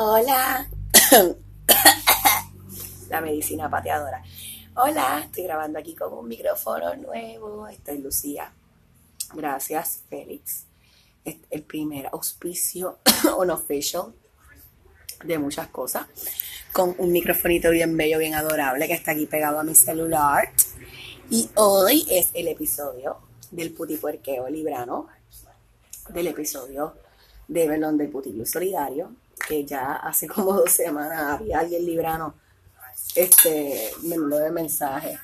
Hola. La medicina pateadora. Hola, estoy grabando aquí con un micrófono nuevo. Estoy Lucía. Gracias, Félix. Es el primer auspicio unofficial de muchas cosas. Con un microfonito bien bello, bien adorable que está aquí pegado a mi celular. Y hoy es el episodio del putipuerqueo librano. Del episodio de Belón del Putillo Solidario que ya hace como dos semanas había alguien librano este, me mandó de mensaje.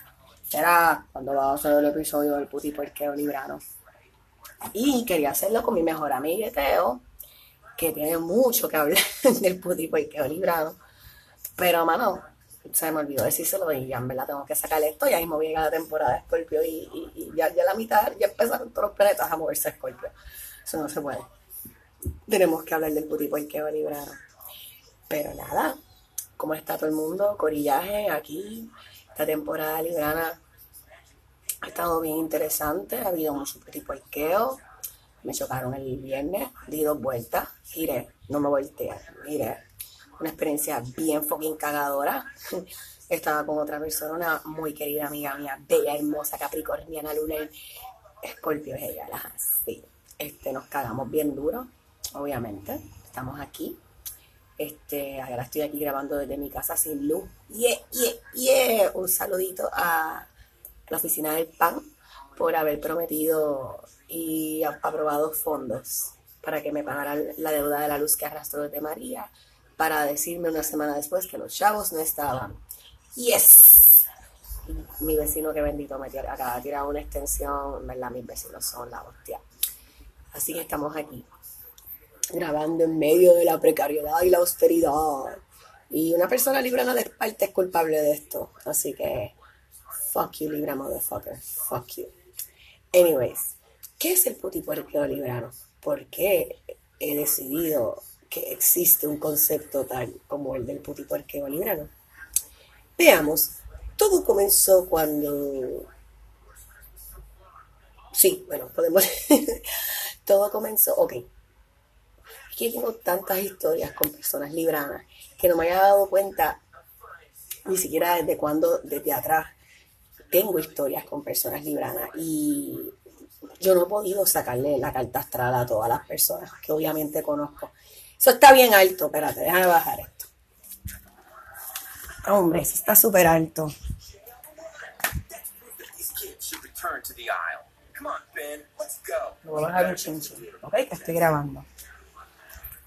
Era cuando va a hacer el episodio del puti puerqueo librano. Y quería hacerlo con mi mejor amiga Teo, que tiene mucho que hablar del puti puerqueo librano. Pero, mano, se me olvidó decírselo y ya en verdad tengo que sacar esto. Ya mismo llega la temporada de Scorpio y, ya, ya la mitad, ya empezaron todos los planetas a moverse a Scorpio. Eso no se puede tenemos que hablar del puti que va a librar. Pero nada, ¿cómo está todo el mundo? Corillaje aquí, esta temporada librana ha estado bien interesante, ha habido mucho puti puerqueo. Me chocaron el viernes, di dos vueltas, giré, no me volteé, miré. Una experiencia bien fucking cagadora. Estaba con otra persona, una muy querida amiga mía, bella, hermosa, capricorniana, lunar. Escorpio es ella, la así. Este, nos cagamos bien duro obviamente. Estamos aquí. Este, ahora estoy aquí grabando desde mi casa sin luz. Yeah, yeah, yeah. Un saludito a la oficina del PAN por haber prometido y aprobado fondos para que me pagaran la deuda de la luz que arrastró desde María, para decirme una semana después que los chavos no estaban. Yes. mi vecino que bendito me acaba de tirar una extensión, ¿verdad? Mis vecinos son la hostia. Así que estamos aquí grabando en medio de la precariedad y la austeridad. Y una persona librana de Esparta es culpable de esto. Así que, fuck you, Libra motherfucker. Fuck you. Anyways, ¿qué es el putipuerqueo librano? ¿Por qué he decidido que existe un concepto tal como el del putipuerqueo librano? Veamos, todo comenzó cuando... Sí, bueno, podemos... todo comenzó... Ok, que tengo tantas historias con personas libranas que no me había dado cuenta ni siquiera desde cuando, desde atrás, tengo historias con personas libranas y yo no he podido sacarle la carta astral a todas las personas que obviamente conozco. Eso está bien alto, espérate, déjame bajar esto. Hombre, eso está súper alto. voy a bajar un chinchín, ok, que estoy grabando.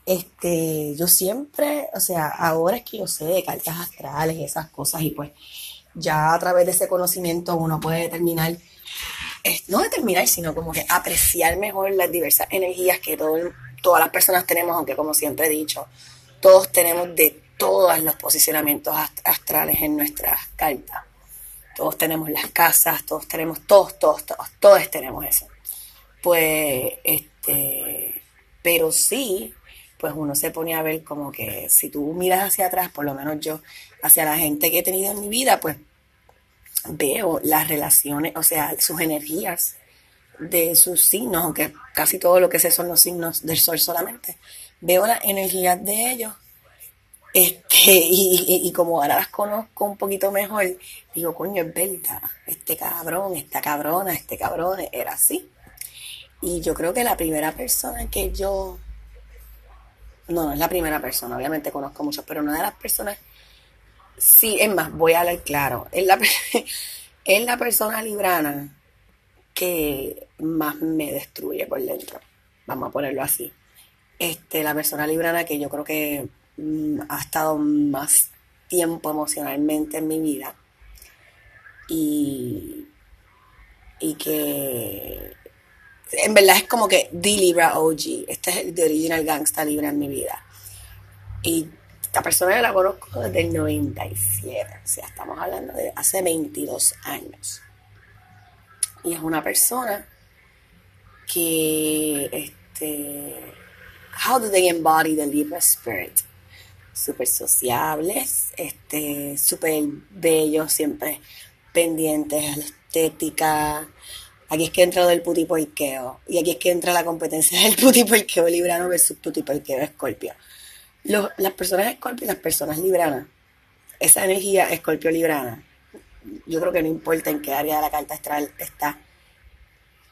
Este, yo siempre, o sea, ahora es que yo sé de cartas astrales y esas cosas, y pues ya a través de ese conocimiento uno puede determinar, no determinar, sino como que apreciar mejor las diversas energías que todas las personas tenemos, aunque como siempre he dicho, todos tenemos de todos los posicionamientos astrales en nuestras cartas. Todos tenemos las casas, todos tenemos, todos, todos, todos, todos tenemos eso. Pues, este, pero sí, pues uno se pone a ver como que si tú miras hacia atrás, por lo menos yo, hacia la gente que he tenido en mi vida, pues veo las relaciones, o sea, sus energías de sus signos, aunque casi todo lo que sé son los signos del sol solamente. Veo las energías de ellos. Este, y, y, como ahora las conozco un poquito mejor, digo, coño, es verdad, este cabrón, esta cabrona, este cabrón era así. Y yo creo que la primera persona que yo no, no es la primera persona, obviamente conozco muchos, pero una de las personas, sí, es más, voy a hablar claro, es la, es la persona librana que más me destruye por dentro, vamos a ponerlo así. Este, la persona librana que yo creo que mm, ha estado más tiempo emocionalmente en mi vida y, y que en verdad es como que The Libra OG. Este es el de Original Gangsta Libra en mi vida. Y esta persona la conozco desde el 97. O sea, estamos hablando de hace 22 años. Y es una persona que, este, how do they embody the Libra spirit? Súper sociables, este, súper bellos, siempre pendientes a la estética, Aquí es que entra lo del putipuerqueo. Y aquí es que entra la competencia del putipuerqueo librano versus putipuerqueo escorpio. las personas escorpio y las personas libranas, esa energía escorpio librana, yo creo que no importa en qué área de la carta astral está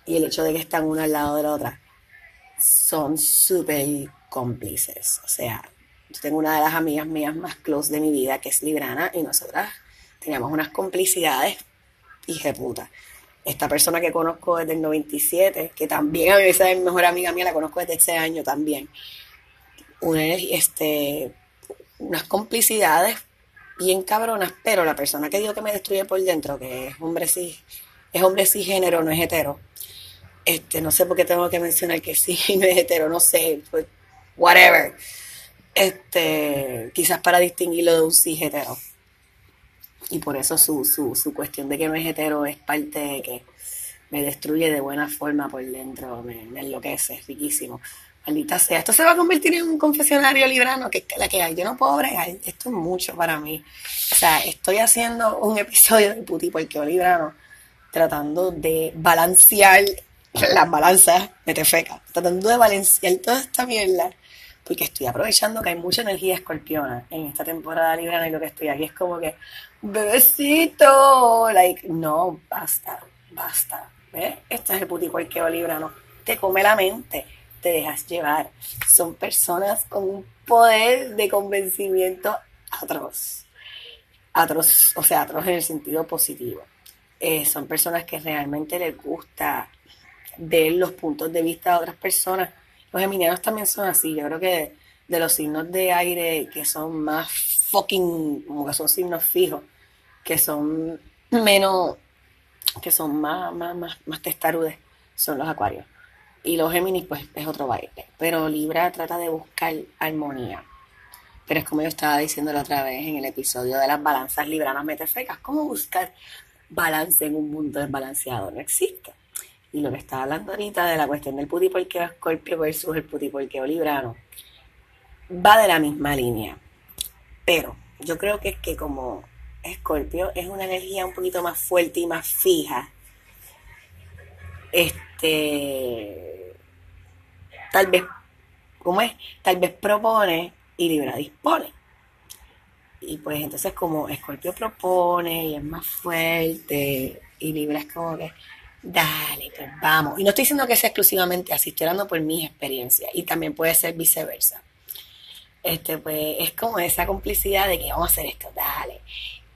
y el hecho de que están una al lado de la otra, son súper cómplices. O sea, yo tengo una de las amigas mías más close de mi vida que es librana y nosotras teníamos unas complicidades puta. Esta persona que conozco desde el 97, que también a mí es mi mejor amiga mía, la conozco desde ese año también. Una, este, unas complicidades bien cabronas, pero la persona que digo que me destruye por dentro, que es hombre sí, es hombre género, no es hetero. Este, no sé por qué tengo que mencionar que sí no es hetero, no sé, pues, whatever. Este, quizás para distinguirlo de un sí hetero. Y por eso su, su, su cuestión de que no es hetero es parte de que me destruye de buena forma por dentro, me, me enloquece, es riquísimo. Maldita sea, esto se va a convertir en un confesionario librano, que es la que hay. Yo no puedo bregar, esto es mucho para mí. O sea, estoy haciendo un episodio de Puti porque librano, tratando de balancear las balanzas de Tefeca, tratando de balancear toda esta mierda porque estoy aprovechando que hay mucha energía escorpiona en esta temporada librana y lo que estoy aquí es como que, bebecito, like, no, basta, basta, ¿ves? Este es el puticuarqueo librano, te come la mente, te dejas llevar. Son personas con un poder de convencimiento atroz, atroz, o sea, atroz en el sentido positivo. Eh, son personas que realmente les gusta ver los puntos de vista de otras personas los geminianos también son así. Yo creo que de los signos de aire que son más fucking, como que son signos fijos, que son menos, que son más, más, más, más testarudes, son los acuarios. Y los Géminis, pues es otro baile. Pero Libra trata de buscar armonía. Pero es como yo estaba diciendo la otra vez en el episodio de las balanzas libranas metafecas. ¿Cómo buscar balance en un mundo desbalanceado? No existe. Y lo que estaba hablando ahorita de la cuestión del putiporqueo escorpio versus el putiporqueo librano, va de la misma línea. Pero yo creo que es que como escorpio es una energía un poquito más fuerte y más fija, este, tal vez, ¿cómo es? Tal vez propone y Libra dispone. Y pues entonces como Escorpio propone y es más fuerte y Libra es como que Dale, pues vamos. Y no estoy diciendo que sea exclusivamente así, estoy hablando por mis experiencias y también puede ser viceversa. Este, pues es como esa complicidad de que vamos a hacer esto, dale.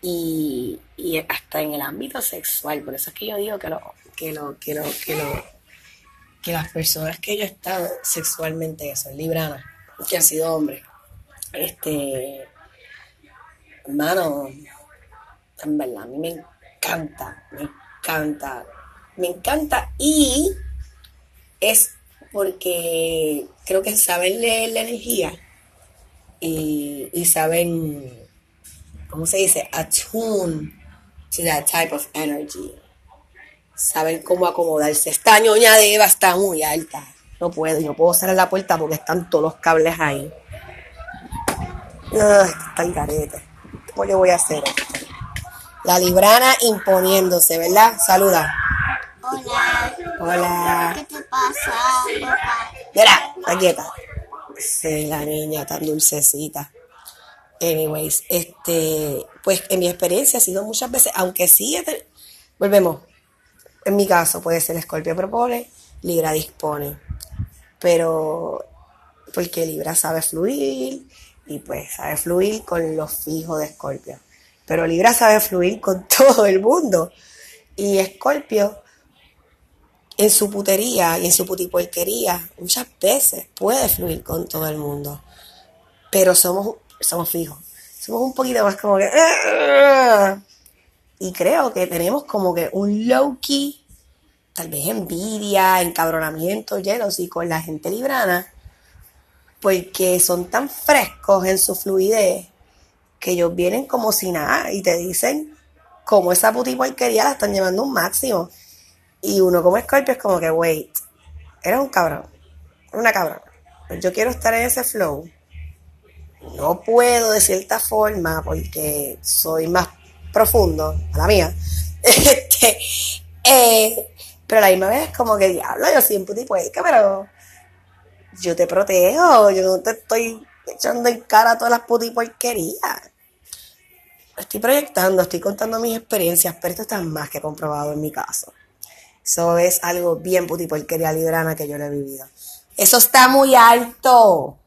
Y, hasta en el ámbito sexual, por eso es que yo digo que lo, que lo, que lo, que lo, que las personas que yo he estado sexualmente, que son libranas, que han sido hombres, este, hermano, en verdad, a mí me encanta, me encanta me encanta y es porque creo que saben leer la energía y, saben, ¿cómo se dice? Attune to that type of energy. Saben cómo acomodarse. Esta ñoña de Eva está muy alta. No puedo, no puedo cerrar la puerta porque están todos los cables ahí. está el carete. ¿Cómo le voy a hacer? La librana imponiéndose, ¿verdad? Saluda. Hola. ¿Qué te pasa, papá? Mira, está quieta. Sí, la niña tan dulcecita. Anyways, este, pues en mi experiencia ha sido muchas veces, aunque sí, volvemos. En mi caso puede ser Escorpio propone, Libra dispone. Pero porque Libra sabe fluir y pues sabe fluir con los fijos de Escorpio. Pero Libra sabe fluir con todo el mundo. Y Escorpio en su putería y en su putipuerquería muchas veces puede fluir con todo el mundo. Pero somos, somos fijos. Somos un poquito más como que... Ah". Y creo que tenemos como que un low-key, tal vez envidia, encabronamiento, y con la gente librana, porque son tan frescos en su fluidez que ellos vienen como si nada y te dicen como esa putipuerquería la están llevando un máximo. Y uno como Scorpio es como que, wait, eres un cabrón, una cabrón. Yo quiero estar en ese flow. No puedo de cierta forma porque soy más profundo, a la mía. Este, eh, pero a la misma vez es como que, diablo, yo soy un putipuerca, pero yo te protejo, yo no te estoy echando en cara todas las porquerías. Estoy proyectando, estoy contando mis experiencias, pero esto está más que comprobado en mi caso. Eso es algo bien puti porquería librana que yo lo he vivido. Eso está muy alto.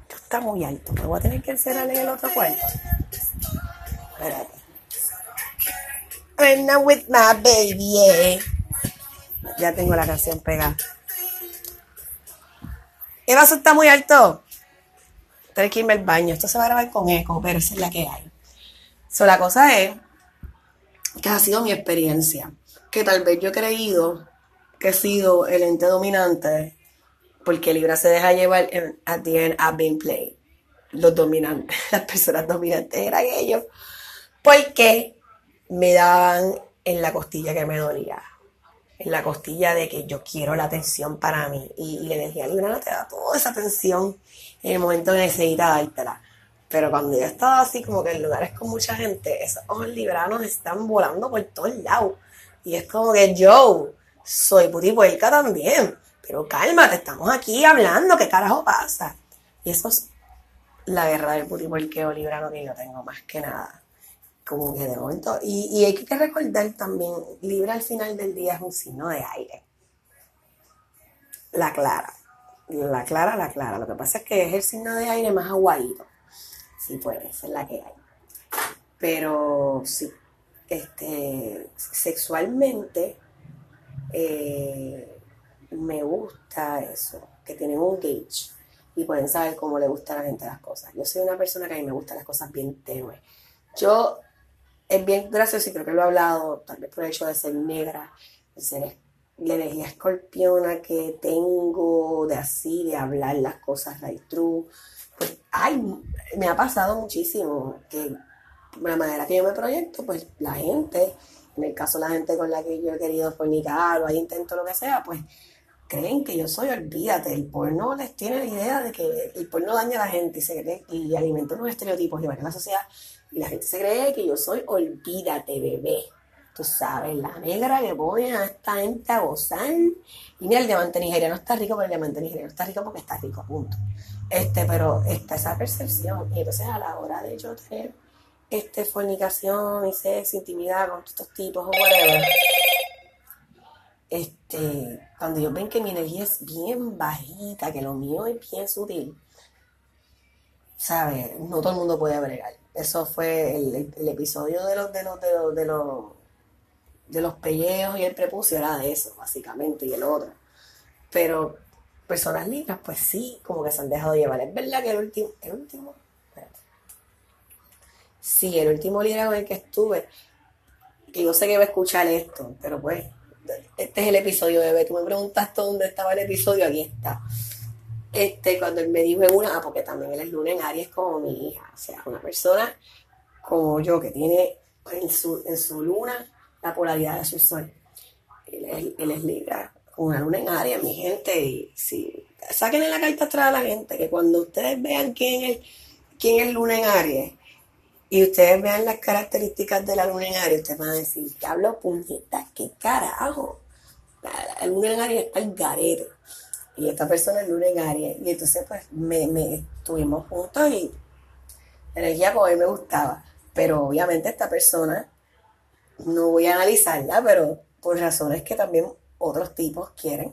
Esto está muy alto. Me voy a tener que encerrar en el otro cuarto. Espérate. I'm not with my baby. Ya tengo la canción pegada. El vaso está muy alto. Tengo que irme al baño. Esto se va a grabar con eco, pero esa es la que hay. So, la cosa es que ha sido mi experiencia. Que tal vez yo he creído que he sido el ente dominante porque Libra se deja llevar en, at the end I've been played. Los dominantes, las personas dominantes eran ellos. Porque me daban en la costilla que me dolía. En la costilla de que yo quiero la atención para mí. Y, la energía librana te da toda esa atención en el momento que necesitas dártela. Pero cuando yo estaba así, como que en lugares con mucha gente, esos ojos libranos están volando por todos lados. Y es como que yo soy putipuerca también. Pero cálmate, estamos aquí hablando, ¿qué carajo pasa? Y eso es la guerra del putipuerqueo librano que yo tengo más que nada. Como que de momento. Y, y hay que recordar también, Libra al final del día es un signo de aire. La clara. La clara, la clara. Lo que pasa es que es el signo de aire más aguadito. Sí, puede, esa es la que hay. Pero sí, este, sexualmente eh, me gusta eso, que tienen un gauge y pueden saber cómo le gusta a la gente las cosas. Yo soy una persona que a mí me gustan las cosas bien tenues. Yo, es bien gracioso y creo que lo he hablado, tal vez por el hecho de ser negra, de ser la energía escorpiona que tengo, de así, de hablar las cosas right true. Pues, ay, me ha pasado muchísimo que la manera que yo me proyecto, pues la gente, en el caso de la gente con la que yo he querido fornicar o hay intento lo que sea, pues creen que yo soy, olvídate, el porno les tiene la idea de que el porno daña a la gente y, se cree, y alimenta unos estereotipos y va en la sociedad y la gente se cree que yo soy, olvídate, bebé. Tú sabes, la negra que pone a esta gente a gozar. Y mira, el diamante nigeriano está rico, pero el diamante nigeriano está rico porque está rico, punto. Este, pero está esa percepción. Y entonces a la hora de yo tener este, fornicación y sexo, intimidad con estos tipos o whatever, este, cuando ellos ven que mi energía es bien bajita, que lo mío es bien sutil, ¿sabes? No todo el mundo puede bregar. Eso fue el, el- episodio de los, de los, de los, de los, de los pellejos y el prepucio era de eso, básicamente, y el otro. Pero personas libres, pues sí, como que se han dejado llevar. Es verdad que el último, el último, espérate. Sí, el último líder con el que estuve, que yo sé que va a escuchar esto, pero pues, este es el episodio, bebé. Tú me preguntaste dónde estaba el episodio, aquí está. Este, cuando él me dijo en una, ah, porque también él es luna en Aries como mi hija, o sea, una persona como yo que tiene en su, en su luna la polaridad de su sol. Él es, él es Libra, una luna en Aries, mi gente, y si sáquenle la carta atrás a la gente, que cuando ustedes vean quién es, quién luna en Aries, y ustedes vean las características de la luna en Aries, ustedes van a decir, diablo, puñeta, qué carajo. La, luna en Aries está el garete. Y esta persona es luna en Aries. Y entonces, pues, me, me estuvimos juntos y la energía con él me gustaba. Pero obviamente esta persona, no voy a analizarla, pero por razones que también otros tipos quieren,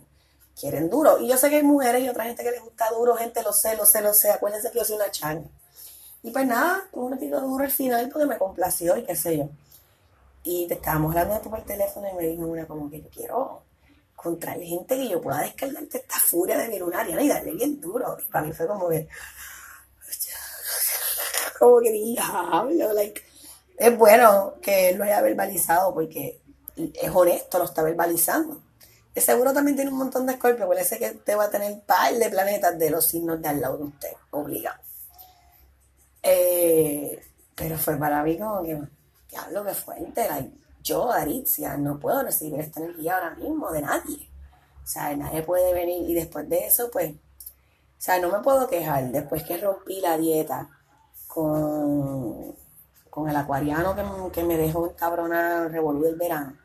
quieren duro. Y yo sé que hay mujeres y otra gente que les gusta duro, gente, lo sé, lo sé, lo sé. Acuérdense que yo soy una changa. Y pues nada, tuve un tiro duro al final porque me complació y qué sé yo. Y te estábamos hablando de por teléfono y me dijo una como que yo quiero contra gente que yo pueda descargarte esta furia de mi lunaria y darle bien duro. Y para mí fue como que, como que diablo, like, es bueno que él lo haya verbalizado porque es honesto, lo está verbalizando. Seguro también tiene un montón de escorpio, parece que usted va a tener par de planetas de los signos de al lado de usted, obligado. Eh, pero fue para mí como que, diablo, que fuerte. like, yo, Aritzia, no puedo recibir esta energía ahora mismo de nadie. O sea, nadie puede venir. Y después de eso, pues, o sea, no me puedo quejar. Después que rompí la dieta con, con el acuariano que, que me dejó encabronar, revolú del verano,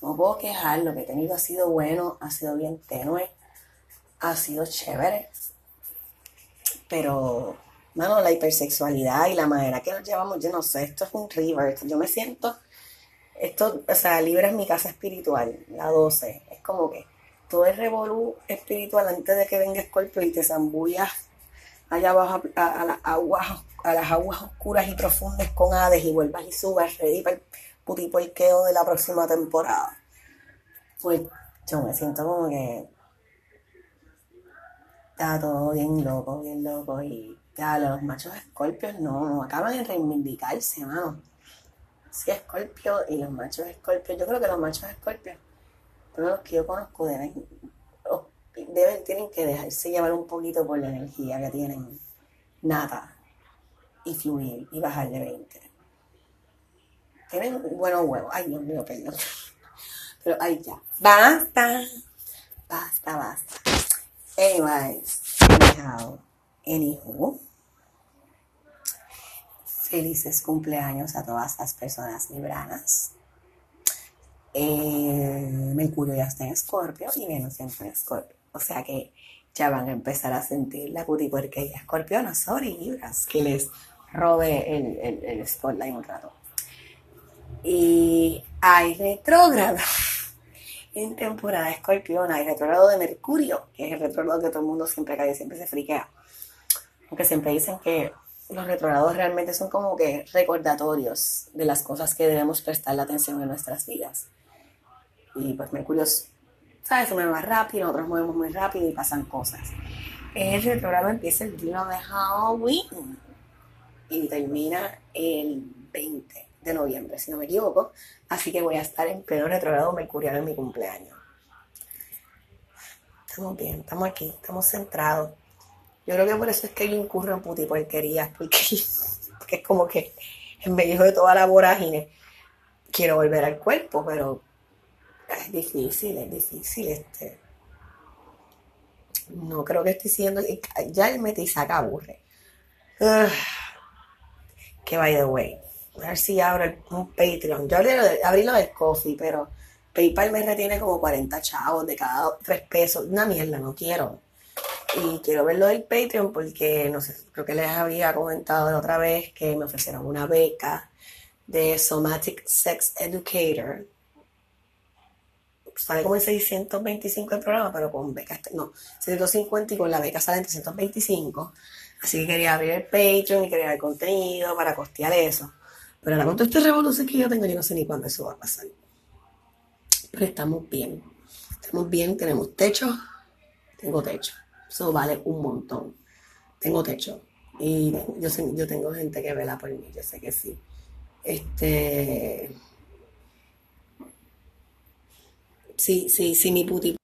no puedo quejar. Lo que he tenido ha sido bueno, ha sido bien tenue, ha sido chévere. Pero, mano, la hipersexualidad y la manera que nos llevamos, yo no sé, esto es un river. Yo me siento, esto, o sea, Libra es mi casa espiritual, la 12. Es como que todo es revolú espiritual antes de que venga Scorpio y te zambullas allá abajo a, a las aguas a las aguas oscuras y profundas con Hades y vuelvas y subas ready para el putiporqueo de la próxima temporada. Pues yo me siento como que está todo bien loco, bien loco y ya los machos escorpios no, no acaban de reivindicarse, mano. Sí, escorpio y los machos escorpios, yo creo que los machos escorpios, todos los que yo conozco deben, deben, tienen que dejarse llevar un poquito por la energía que tienen nada y fluir y bajar de 20. Tienen buenos huevos. Ay, Dios mío, perdón. Pero ahí ya. Basta. Basta, basta. Anyways, anyhow, anywho. Felices cumpleaños a todas las personas libranas. Eh, Mercurio ya está en Escorpio y Venus siempre en Escorpio. O sea que ya van a empezar a sentir la putipuerquería escorpiona. Sorry, Libras, que les robe el, el, el spotlight un rato. Y hay retrógrado en temporada escorpiona, hay retrógrado de Mercurio, que es el retrógrado que todo el mundo siempre cae, siempre se friquea. Aunque siempre dicen que los retrógrados realmente son como que recordatorios de las cosas que debemos prestar la atención en nuestras vidas. Y pues Mercurio, ¿sabes? Se mueve más rápido, nosotros movemos muy rápido y pasan cosas. El retrógrado empieza el día de Halloween y termina el 20 de noviembre, si no me equivoco. Así que voy a estar en pleno retrogrado mercurial en mi cumpleaños. Estamos bien, estamos aquí, estamos centrados. Yo creo que por eso es que yo incurro en putiporquerías, porque, porque es como que en medio de toda la vorágine quiero volver al cuerpo, pero es difícil, es difícil. Este. No creo que estoy siendo. Ya el metisaca aburre. Uh, que by the way, a ver si abro el, un Patreon. Yo abrí, abrí lo de Coffee, pero PayPal me retiene como 40 chavos de cada 3 pesos. Una mierda, no quiero. Y quiero ver lo del Patreon porque, no sé, creo que les había comentado la otra vez que me ofrecieron una beca de Somatic Sex Educator. Sale como en 625 el programa, pero con beca, no, 650 y con la beca sale en 325. Así que quería abrir el Patreon y crear contenido para costear eso. Pero ahora con toda esta revolución que yo tengo, yo no sé ni cuándo eso va a pasar. Pero estamos bien. Estamos bien, tenemos techo. Tengo techo. Eso vale un montón. Tengo techo. Y yo, sé, yo tengo gente que vela por mí, yo sé que sí. Este. Sí, sí, sí, mi puti